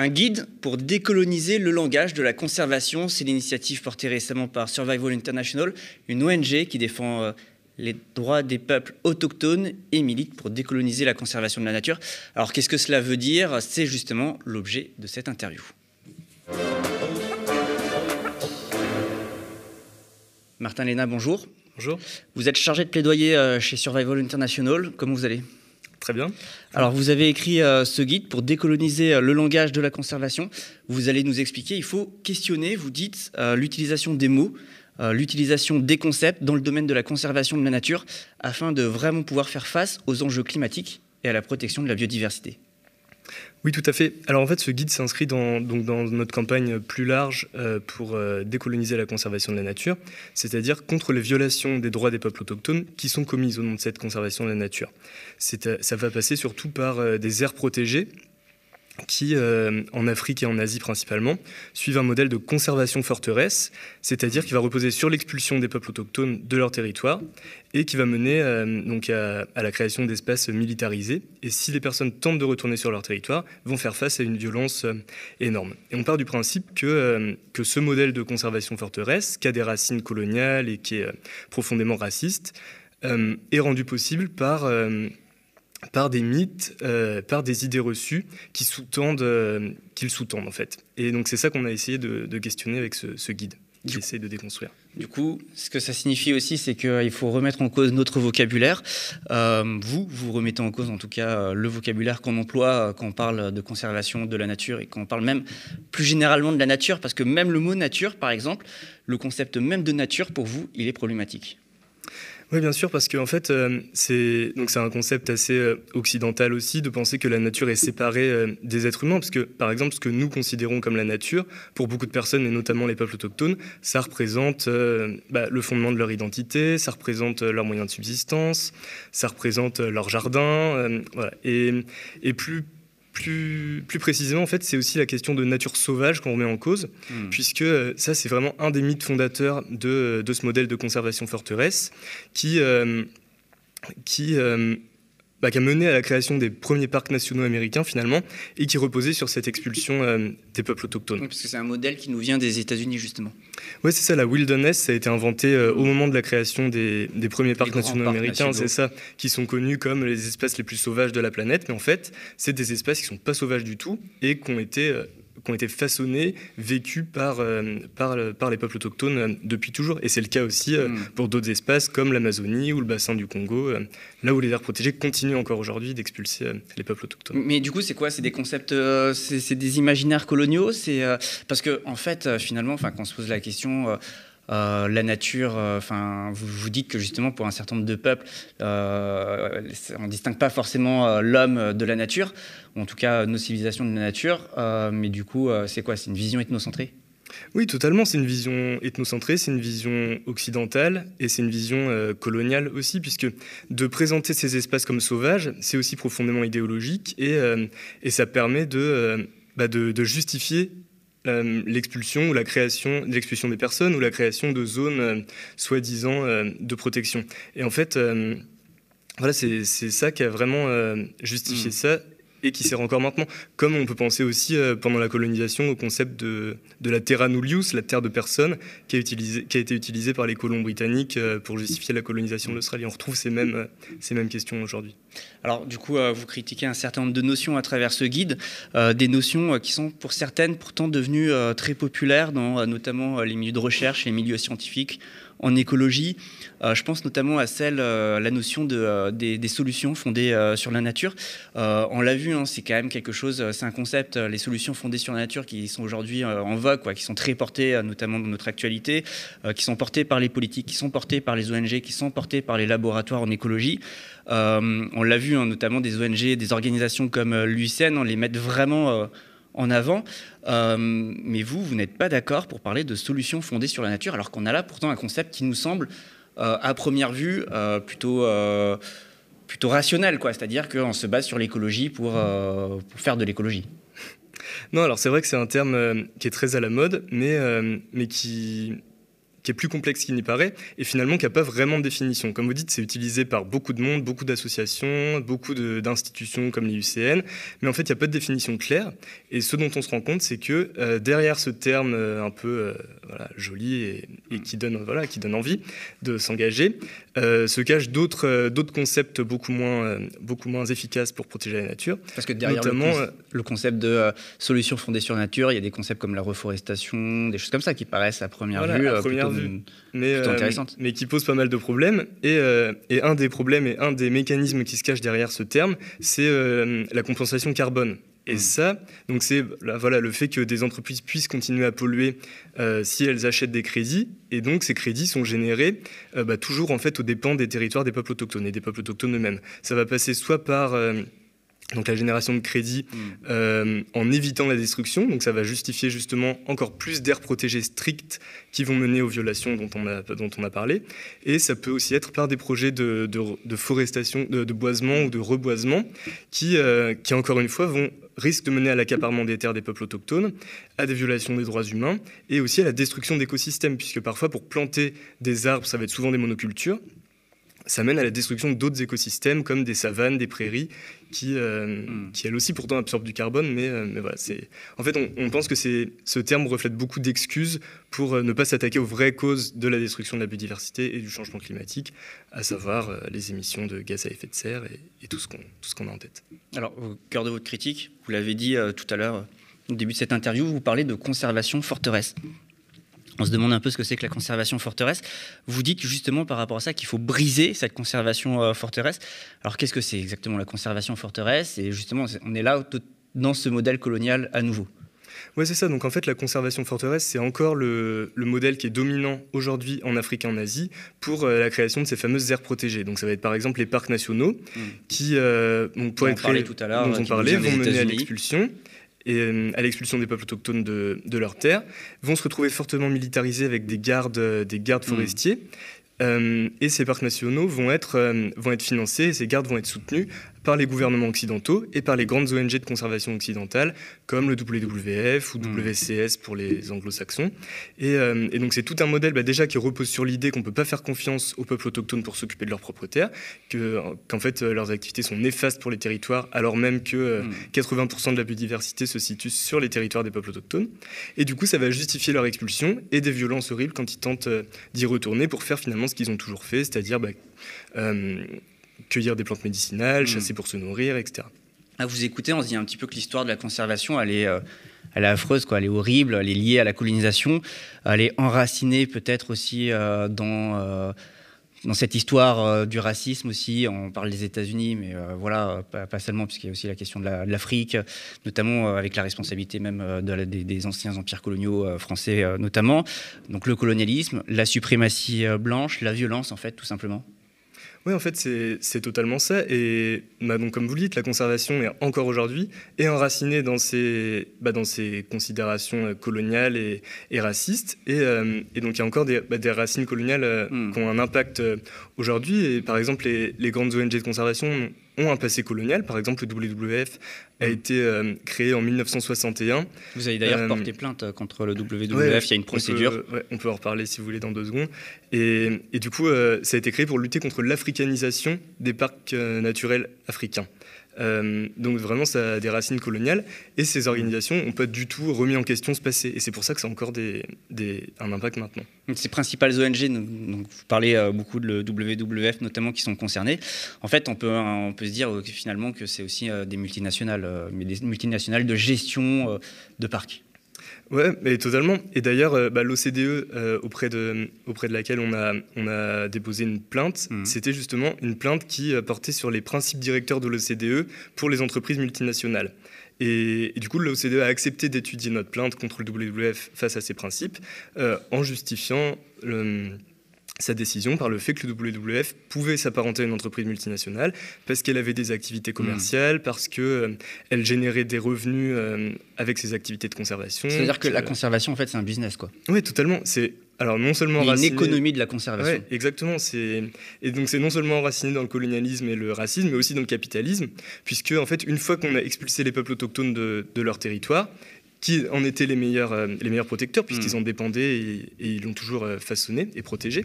Un guide pour décoloniser le langage de la conservation, c'est l'initiative portée récemment par Survival International, une ONG qui défend euh, les droits des peuples autochtones et milite pour décoloniser la conservation de la nature. Alors qu'est-ce que cela veut dire? C'est justement l'objet de cette interview. Martin Léna, bonjour. Bonjour. Vous êtes chargé de plaidoyer euh, chez Survival International. Comment vous allez? Très bien. Alors, vous avez écrit euh, ce guide pour décoloniser euh, le langage de la conservation. Vous allez nous expliquer, il faut questionner, vous dites, l'utilisation des mots, l'utilisation des concepts dans le domaine de la conservation de la nature, afin de vraiment pouvoir faire face aux enjeux climatiques et à la protection de la biodiversité. Oui, tout à fait. Alors en fait, ce guide s'inscrit dans, donc dans notre campagne plus large euh, pour euh, décoloniser la conservation de la nature, c'est-à-dire contre les violations des droits des peuples autochtones qui sont commises au nom de cette conservation de la nature. Euh, ça va passer surtout par des aires protégées qui, euh, en Afrique et en Asie principalement, suivent un modèle de conservation forteresse, c'est-à-dire qui va reposer sur l'expulsion des peuples autochtones de leur territoire et qui va mener euh, donc à, la création d'espaces militarisés. Et si les personnes tentent de retourner sur leur territoire, vont faire face à une violence euh, énorme. Et on part du principe que, que ce modèle de conservation forteresse, qui a des racines coloniales et qui est profondément raciste, est rendu possible par par des mythes, euh, par des idées reçues qui sous-tendent, euh, qu'ils sous-tendent en fait. Et donc c'est ça qu'on a essayé de, questionner avec ce, guide, qui essaie de déconstruire. Du coup, ce que ça signifie aussi, c'est qu'il faut remettre en cause notre vocabulaire. Euh, vous, vous remettez en cause en tout cas le vocabulaire qu'on emploie quand on parle de conservation de la nature et quand on parle même plus généralement de la nature, parce que même le mot nature, par exemple, le concept même de nature, pour vous, il est problématique. Oui, bien sûr, parce qu'en fait, euh, c'est donc c'est un concept assez euh, occidental aussi de penser que la nature est séparée euh, des êtres humains, parce que par exemple, ce que nous considérons comme la nature, pour beaucoup de personnes et notamment les peuples autochtones, ça représente bah, le fondement de leur identité, ça représente leurs moyens de subsistance, ça représente leur jardin, et plus plus, plus précisément, en fait, c'est aussi la question de nature sauvage qu'on remet en cause, hmm. puisque euh, ça, c'est vraiment un des mythes fondateurs de, de, ce modèle de conservation forteresse qui, euh, qui euh, bah, qui a mené à la création des premiers parcs nationaux américains finalement, et qui reposait sur cette expulsion euh, des peuples autochtones. parce que c'est un modèle qui nous vient des États-Unis justement. Oui, c'est ça, la wilderness, ça a été inventé euh, au moment de la création des, des premiers parcs nationaux américains, c'est ça, qui sont connus comme les espaces les plus sauvages de la planète, mais en fait, c'est des espaces qui ne sont pas sauvages du tout et qui ont été euh, qui ont été façonnés, vécus par, euh, par, par, les peuples autochtones euh, depuis toujours. Et c'est le cas aussi euh, mm. pour d'autres espaces comme l'Amazonie ou le bassin du Congo, là où les aires protégées continuent encore aujourd'hui d'expulser les peuples autochtones. Mais du coup, c'est quoi? C'est des concepts, c'est des imaginaires coloniaux? C'est parce que en fait, finalement, enfin, quand on se pose la question euh, la nature, euh, enfin, vous, vous dites que justement pour un certain nombre de peuples, euh, on ne distingue pas forcément l'homme de la nature, ou en tout cas nos civilisations de la nature, mais du coup, c'est quoi? C'est une vision ethnocentrée? Oui, totalement. C'est une vision ethnocentrée, c'est une vision occidentale et c'est une vision coloniale aussi, puisque de présenter ces espaces comme sauvages, c'est aussi profondément idéologique et, et ça permet de, bah de, justifier euh, l'expulsion ou la création, l'expulsion des personnes ou la création de zones euh, soi-disant euh, de protection. Et en fait, voilà, c'est ça qui a vraiment justifié mm. ça et qui sert encore maintenant. Comme on peut penser aussi pendant la colonisation au concept de, de, la terra nullius, la terre de personne, qui a, été utilisée par les colons britanniques pour justifier la colonisation de l'Australie. On retrouve ces mêmes, ces mêmes questions aujourd'hui. Alors du coup, euh, vous critiquez un certain nombre de notions à travers ce guide, euh, des notions euh, qui sont pour certaines pourtant devenues très populaires dans notamment les milieux de recherche et les milieux scientifiques en écologie. je pense notamment à celle, la notion de, des, solutions fondées sur la nature. on l'a vu, hein, c'est quand même quelque chose, c'est un concept, les solutions fondées sur la nature qui sont aujourd'hui en vogue, qui sont très portées, notamment dans notre actualité, qui sont portées par les politiques, qui sont portées par les ONG, qui sont portées par les laboratoires en écologie. on l'a vu, hein, notamment des ONG, des organisations comme euh, l'UICN, on les met vraiment euh, en avant. Euh, mais vous, vous n'êtes pas d'accord pour parler de solutions fondées sur la nature, alors qu'on a là pourtant un concept qui nous semble, à première vue, plutôt, plutôt rationnel. C'est-à-dire qu'on se base sur l'écologie pour, pour, faire de l'écologie. Non, alors c'est vrai que c'est un terme qui est très à la mode, mais, mais qui, qui est plus complexe qu'il n'y paraît, et finalement qui n'a pas vraiment de définition. Comme vous dites, c'est utilisé par beaucoup de monde, beaucoup d'associations, beaucoup d'institutions comme l'IUCN, mais en fait, il n'y a pas de définition claire. Et ce dont on se rend compte, c'est que euh, derrière ce terme euh, un peu euh, voilà, joli et, et, qui, donne, voilà, qui donne envie de s'engager, se cachent d'autres concepts beaucoup moins, beaucoup moins efficaces pour protéger la nature. Parce que derrière Notamment, le, concept de solutions fondées sur nature, il y a des concepts comme la reforestation, des choses comme ça qui paraissent à première vue, à première vue. Mais, qui posent pas mal de problèmes. Et, et, un des problèmes et un des mécanismes qui se cachent derrière ce terme, c'est la compensation carbone. Et mm. ça, donc c'est voilà, le fait que des entreprises puissent continuer à polluer euh, si elles achètent des crédits. Et donc ces crédits sont générés euh, bah, toujours en fait aux dépens des territoires des peuples autochtones et des peuples autochtones eux-mêmes. Ça va passer soit par euh, donc la génération de crédit mm. euh, en évitant la destruction. Donc ça va justifier justement encore plus d'aires protégées strictes qui vont mener aux violations dont on a, dont on a parlé. Et ça peut aussi être par des projets de, de, forestation, de, boisement ou de reboisement qui, euh, qui, encore une fois, vont risquent de mener à l'accaparement des terres des peuples autochtones, à des violations des droits humains et aussi à la destruction d'écosystèmes, puisque parfois pour planter des arbres, ça va être souvent des monocultures, ça mène à la destruction d'autres écosystèmes comme des savanes, des prairies, qui, euh, hmm. qui elles aussi pourtant absorbent du carbone. Mais, euh, mais voilà, c'est... En fait, on, pense que ce terme reflète beaucoup d'excuses pour euh, ne pas s'attaquer aux vraies causes de la destruction de la biodiversité et du changement climatique, à savoir les émissions de gaz à effet de serre et, tout, ce qu'on, tout ce qu'on a en tête. Alors, au cœur de votre critique, vous l'avez dit tout à l'heure, au début de cette interview, vous parlez de conservation forteresse. On se demande un peu ce que c'est que la conservation forteresse. Vous dites justement par rapport à ça qu'il faut briser cette conservation euh, forteresse. Alors qu'est-ce que c'est exactement la conservation forteresse? Et justement, on est là dans ce modèle colonial à nouveau. Oui, c'est ça. Donc en fait, la conservation forteresse, c'est encore le, modèle qui est dominant aujourd'hui en Afrique et en Asie pour euh, la création de ces fameuses aires protégées. Donc ça va être par exemple les parcs nationaux hmm. qui, euh, donc, pour être tout à l'heure, dont on parlait, vont mener à l'expulsion et euh, à l'expulsion des peuples autochtones de, de leurs terres, vont se retrouver fortement militarisés avec des gardes, des gardes hmm. forestiers. Euh, et ces parcs nationaux vont être, euh, vont être financés, et ces gardes vont être soutenus par les gouvernements occidentaux et par les grandes ONG de conservation occidentales comme le WWF ou hmm. WCS pour les anglo-saxons. Et, euh, donc c'est tout un modèle bah, déjà qui repose sur l'idée qu'on ne peut pas faire confiance aux peuples autochtones pour s'occuper de leurs propres terres, qu'en fait leurs activités sont néfastes pour les territoires alors même que 80% hmm. de la biodiversité se situe sur les territoires des peuples autochtones. Et du coup ça va justifier leur expulsion et des violences horribles quand ils tentent d'y retourner pour faire finalement ce qu'ils ont toujours fait, c'est-à-dire bah, euh, cueillir des plantes médicinales, hmm. chasser pour se nourrir, etc. À vous écouter, on se dit un petit peu que l'histoire de la conservation, elle est, euh, elle est affreuse, quoi. elle est horrible, elle est liée à la colonisation, elle est enracinée peut-être aussi euh, dans dans cette histoire euh, du racisme aussi, on parle des États-Unis, mais euh, voilà, pas, seulement, puisqu'il y a aussi la question de l'Afrique, notamment euh, avec la responsabilité même de des, anciens empires coloniaux français notamment. Donc le colonialisme, la suprématie blanche, la violence en fait, tout simplement. Oui, en fait, c'est totalement ça. Et bah, donc, comme vous le dites, la conservation est encore aujourd'hui est enracinée dans ces, bah, dans ces considérations euh, coloniales et, racistes. Euh, et, donc, il y a encore des, bah, des racines coloniales euh, hmm. qui ont un impact aujourd'hui. Et par exemple, les, les, grandes ONG de conservation ont un passé colonial. Par exemple, le WWF a mm. été euh, créé en 1961. Vous avez d'ailleurs euh, porté plainte contre le WWF, il y a une procédure. On peut, on peut, en reparler si vous voulez dans deux secondes. Et, et du coup, euh, ça a été créé pour lutter contre l'africanisation des parcs naturels africains. Euh, donc vraiment, ça a des racines coloniales. Et ces organisations n'ont pas du tout remis en question ce passé. Et c'est pour ça que ça a encore un impact maintenant. ces principales ONG, vous parlez euh, beaucoup de WWF notamment, qui sont concernées. En fait, on peut, on peut se dire finalement que c'est aussi euh, des multinationales, mais des multinationales de gestion de parcs. Ouais, mais totalement. Et d'ailleurs, euh, bah, l'OCDE, euh, auprès, de, auprès de laquelle on a, on a déposé une plainte, mmh. c'était justement une plainte qui euh, portait sur les principes directeurs de l'OCDE pour les entreprises multinationales. Et, du coup, l'OCDE a accepté d'étudier notre plainte contre le WWF face à ces principes, en justifiant sa décision par le fait que le WWF pouvait s'apparenter à une entreprise multinationale parce qu'elle avait des activités commerciales, parce qu'elle euh, elle générait des revenus euh, avec ses activités de conservation. C'est-à-dire que la conservation, en fait, c'est un business, quoi. Oui, totalement. C'est alors non seulement une économie de la conservation. Ouais, exactement. C'est et donc c'est non seulement enraciné dans le colonialisme et le racisme, mais aussi dans le capitalisme, puisque en fait, une fois qu'on a expulsé les peuples autochtones de, de leur territoire, qui en étaient les meilleurs, euh, les meilleurs protecteurs, puisqu'ils mm. en dépendaient et, ils l'ont toujours euh, façonné et protégé,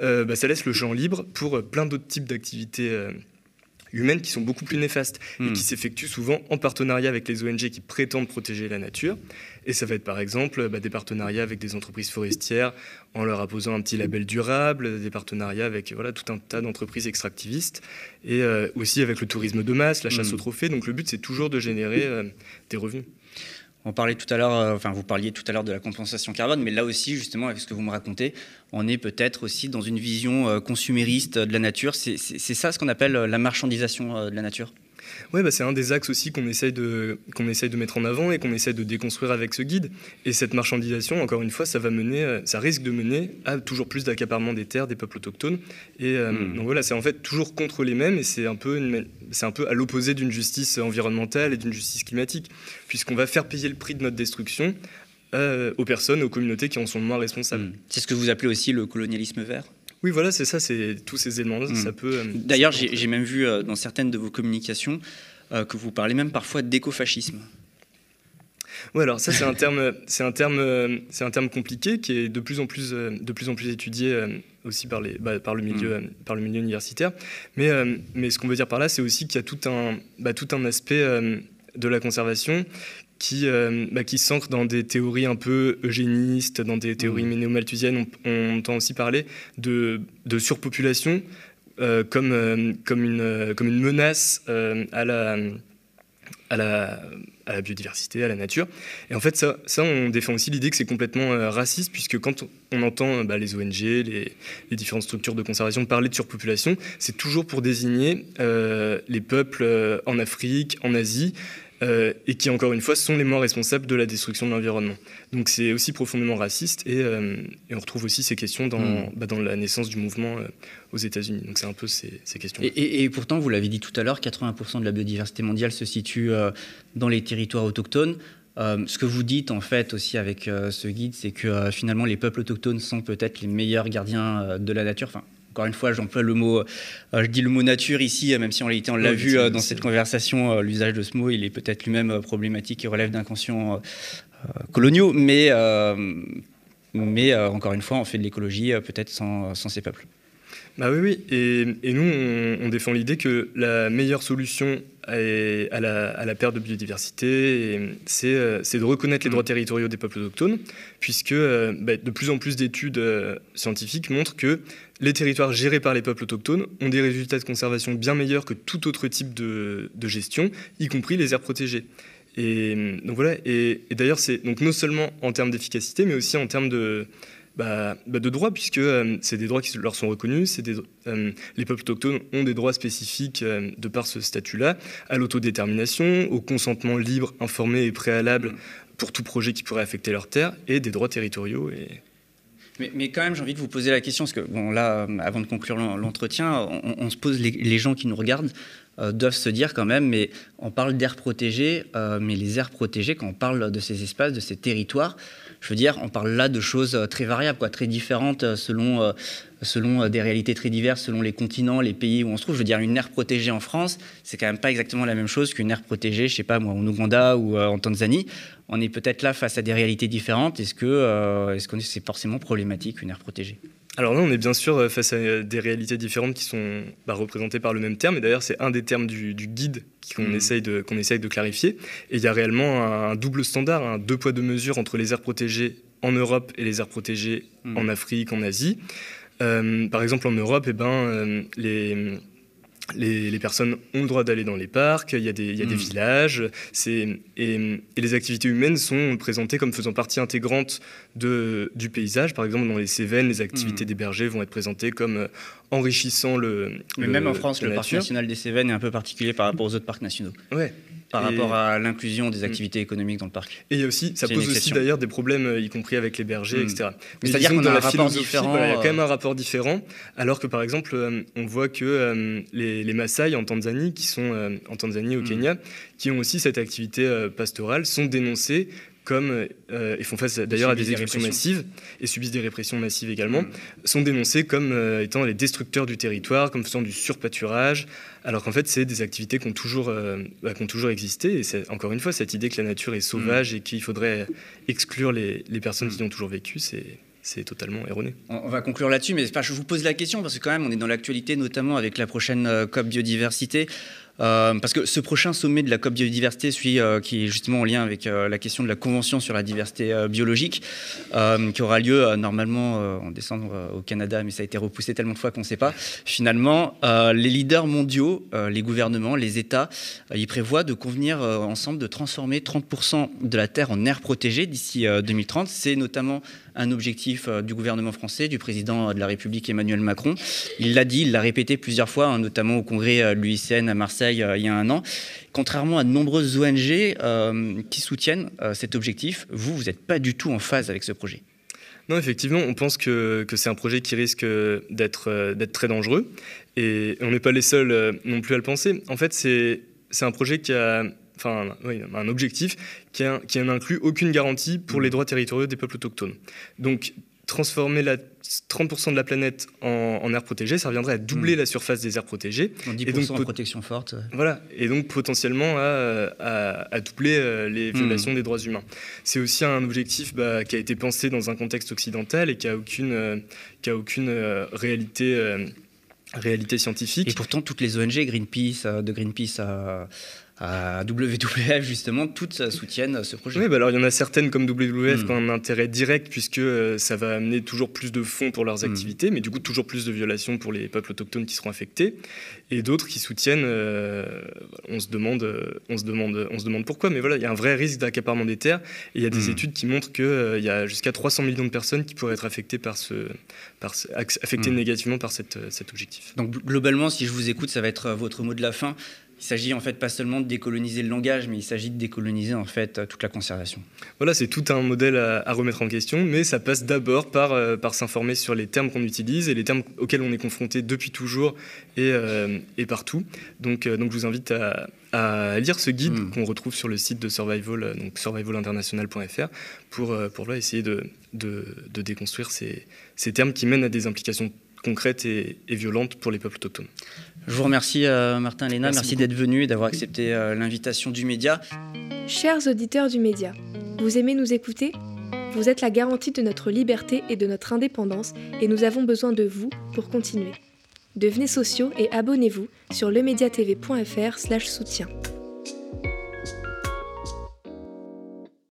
euh, bah, ça laisse le champ libre pour plein d'autres types d'activités humaines qui sont beaucoup plus néfastes et hmm. qui s'effectuent souvent en partenariat avec les ONG qui prétendent protéger la nature. Et ça va être par exemple bah, des partenariats avec des entreprises forestières en leur apposant un petit label durable, des partenariats avec voilà, tout un tas d'entreprises extractivistes et euh, aussi avec le tourisme de masse, la chasse hmm. aux trophées. Donc le but c'est toujours de générer euh, des revenus. On parlait tout à l'heure, euh, enfin vous parliez tout à l'heure de la compensation carbone, mais là aussi justement avec ce que vous me racontez, on est peut-être aussi dans une vision euh, consumériste de la nature. C'est ça ce qu'on appelle euh, la marchandisation de la nature? Oui, bah c'est un des axes aussi qu'on essaye, de, qu'on essaye de mettre en avant et qu'on essaye de déconstruire avec ce guide. Et cette marchandisation, encore une fois, ça, va mener, euh, ça risque de mener à toujours plus d'accaparement des terres des peuples autochtones. Et euh, hmm. donc voilà, c'est en fait toujours contre les mêmes et c'est un peu, c'est un peu à l'opposé d'une justice environnementale et d'une justice climatique, puisqu'on va faire payer le prix de notre destruction euh, aux personnes, aux communautés qui en sont moins responsables. Hmm. C'est ce que vous appelez aussi le colonialisme vert? Oui, voilà, c'est ça, c'est tous ces éléments-là, hmm. ça peut. Euh, D'ailleurs, j'ai même vu euh, dans certaines de vos communications euh, que vous parlez même parfois d'écofascisme. Oui, alors ça c'est un terme, c'est un terme, c'est un terme compliqué qui est de plus en plus, de plus en plus étudié aussi par les, bah, par le milieu, hmm. par le milieu universitaire. Mais, mais ce qu'on veut dire par là, c'est aussi qu'il y a tout un, bah, tout un aspect de la conservation qui, euh, bah, qui s'ancre dans des théories un peu eugénistes, dans des théories mmh. néo-malthusiennes. On, entend aussi parler de, de surpopulation euh, comme, euh, comme, une, comme une menace à, la, à, la, à la biodiversité, à la nature. Et en fait, ça, ça on défend aussi l'idée que c'est complètement raciste, puisque quand on entend bah, les ONG, les, les, différentes structures de conservation parler de surpopulation, c'est toujours pour désigner les peuples en Afrique, en Asie, euh, et qui, encore une fois, sont les moins responsables de la destruction de l'environnement. Donc c'est aussi profondément raciste, et, euh, on retrouve aussi ces questions dans, hmm. bah, dans la naissance du mouvement euh, aux États-Unis. Donc c'est un peu ces, ces questions. Et, et, pourtant, vous l'avez dit tout à l'heure, 80% de la biodiversité mondiale se situe dans les territoires autochtones. ce que vous dites en fait aussi avec ce guide, c'est que finalement les peuples autochtones sont peut-être les meilleurs gardiens de la nature. Enfin, encore une fois, j'emploie le mot, euh, je dis le mot nature ici, même si en réalité on l'a vu euh, dans cette conversation, euh, l'usage de ce mot, il est peut-être lui-même problématique et relève d'inconscients coloniaux, mais, mais encore une fois, on fait de l'écologie peut-être sans, sans, ces peuples. Bah oui, oui. Et, et nous, on, défend l'idée que la meilleure solution à la, à la perte de biodiversité, c'est de reconnaître les droits territoriaux des peuples autochtones, puisque bah, de plus en plus d'études scientifiques montrent que les territoires gérés par les peuples autochtones ont des résultats de conservation bien meilleurs que tout autre type de, gestion, y compris les aires protégées. Et donc voilà. Et, d'ailleurs, c'est donc non seulement en termes d'efficacité, mais aussi en termes de bah, bah, de droits, puisque euh, c'est des droits qui leur sont reconnus. Des, euh, les peuples autochtones ont des droits spécifiques euh, de par ce statut-là, à l'autodétermination, au consentement libre, informé et préalable pour tout projet qui pourrait affecter leur terre, et des droits territoriaux. Et, mais, quand même, j'ai envie de vous poser la question, parce que bon, là, avant de conclure l'entretien, on, se pose, les, gens qui nous regardent euh, doivent se dire quand même, mais on parle d'aires protégées, euh, mais les aires protégées, quand on parle de ces espaces, de ces territoires, je veux dire, on parle là de choses très variables, quoi, très différentes selon, selon des réalités très diverses, selon les continents, les pays où on se trouve. Je veux dire, une aire protégée en France, c'est quand même pas exactement la même chose qu'une aire protégée, je sais pas moi, en Ouganda ou en Tanzanie on est peut-être là face à des réalités différentes. Est-ce que euh, est-ce que c'est forcément problématique une aire protégée? Alors là, on est bien sûr euh, face à des réalités différentes qui sont bah, représentées par le même terme. Et d'ailleurs, c'est un des termes du, guide qu'on mmh. essaye, de, qu'on essaye de clarifier. Et il y a réellement un, double standard, un deux poids deux mesures entre les aires protégées en Europe et les aires protégées mmh. en Afrique, en Asie. Euh, par exemple, en Europe, eh ben, les les, personnes ont le droit d'aller dans les parcs, il y a des, hmm. villages, et, et, les activités humaines sont présentées comme faisant partie intégrante de, du paysage. Par exemple, dans les Cévennes, les activités hmm. des bergers vont être présentées comme euh, enrichissant le. Mais même en France, le parc national des Cévennes est un peu particulier par rapport aux autres parcs nationaux. Ouais par rapport à l'inclusion des mm. activités économiques dans le parc. Et il y a aussi, ça pose aussi d'ailleurs des problèmes, euh, y compris avec les bergers, mm. etc. C'est-à-dire qu'on a un rapport différent. il y a quand même un rapport différent, alors que par exemple, euh, on voit que euh, les, les Maasai en Tanzanie, qui sont en Tanzanie au mm. Kenya, qui ont aussi cette activité pastorale, sont dénoncés comme euh, et font face d'ailleurs à des, expulsions massives et subissent des répressions massives également, mm. sont dénoncés comme euh, étant les destructeurs du territoire, comme faisant du surpâturage, alors qu'en fait c'est des activités qui ont toujours, euh, bah, qui ont toujours existé. Et c'est encore une fois cette idée que la nature est sauvage mm. et qu'il faudrait exclure les, les personnes mm. qui y ont toujours vécu, c'est c'est totalement erroné. On va conclure là-dessus, mais je vous pose la question parce que quand même on est dans l'actualité, notamment avec la prochaine COP biodiversité. Euh, parce que ce prochain sommet de la COP biodiversité, celui euh, qui est justement en lien avec euh, la question de la Convention sur la diversité biologique, qui aura lieu normalement en décembre au Canada, mais ça a été repoussé tellement de fois qu'on ne sait pas. Finalement, les leaders mondiaux, les gouvernements, les États, ils prévoient de convenir ensemble de transformer 30% de la Terre en air protégée d'ici 2030. C'est notamment un objectif du gouvernement français, du président de la République Emmanuel Macron. Il l'a dit, il l'a répété plusieurs fois, hein, notamment au congrès de l'UICN à Marseille euh, il y a un an. Contrairement à de nombreuses ONG euh, qui soutiennent euh, cet objectif, vous, vous n'êtes pas du tout en phase avec ce projet. Non, effectivement, on pense que, c'est un projet qui risque d'être très dangereux. Et on n'est pas les seuls non plus à le penser. En fait, c'est un projet qui a enfin, un objectif qui, qui n'inclut aucune garantie pour les droits territoriaux des peuples autochtones. Donc, transformer la 30% de la planète en, air protégé, ça reviendrait à doubler hmm. la surface des aires protégées. 10% et donc, en protection forte. Voilà, et donc potentiellement à, doubler euh, les hmm. violations des droits humains. C'est aussi un objectif bah, qui a été pensé dans un contexte occidental et qui n'a aucune, euh, qui a aucune euh, réalité réalité scientifique. Et pourtant, toutes les ONG, Greenpeace, de Greenpeace à, à WWF, justement, toutes soutiennent ce projet. Oui, bah alors il y en a certaines comme WWF hmm. qui ont un intérêt direct puisque euh, ça va amener toujours plus de fonds pour leurs hmm. activités, mais du coup toujours plus de violations pour les peuples autochtones qui seront affectés. Et d'autres qui soutiennent, euh, on, se demande, on, se demande, on se demande pourquoi, mais voilà, il y a un vrai risque d'accaparement des terres. Et il y a des hmm. études qui montrent qu'il euh, il y a jusqu'à 300 millions de personnes qui pourraient être affectées, par ce, par affectées négativement par cette, cet objectif. Donc globalement, si je vous écoute, ça va être votre mot de la fin. Il s'agit en fait pas seulement de décoloniser le langage, mais il s'agit de décoloniser en fait toute la conservation. Voilà, c'est tout un modèle à, remettre en question, mais ça passe d'abord par, euh, par s'informer sur les termes qu'on utilise et les termes auxquels on est confronté depuis toujours et, euh, et partout. Donc, euh, donc je vous invite à, à lire ce guide hmm. qu'on retrouve sur le site de Survival, donc survivalinternational.fr, pour, pour essayer de, de, de déconstruire ces, ces termes qui mènent à des implications concrètes et, et violentes pour les peuples autochtones. Je vous remercie, euh, Martin Léna. Merci, d'être venu et d'avoir accepté euh, l'invitation du média. Chers auditeurs du média, vous aimez nous écouter? Vous êtes la garantie de notre liberté et de notre indépendance et nous avons besoin de vous pour continuer. Devenez sociaux et abonnez-vous sur lemediatv.fr/soutien.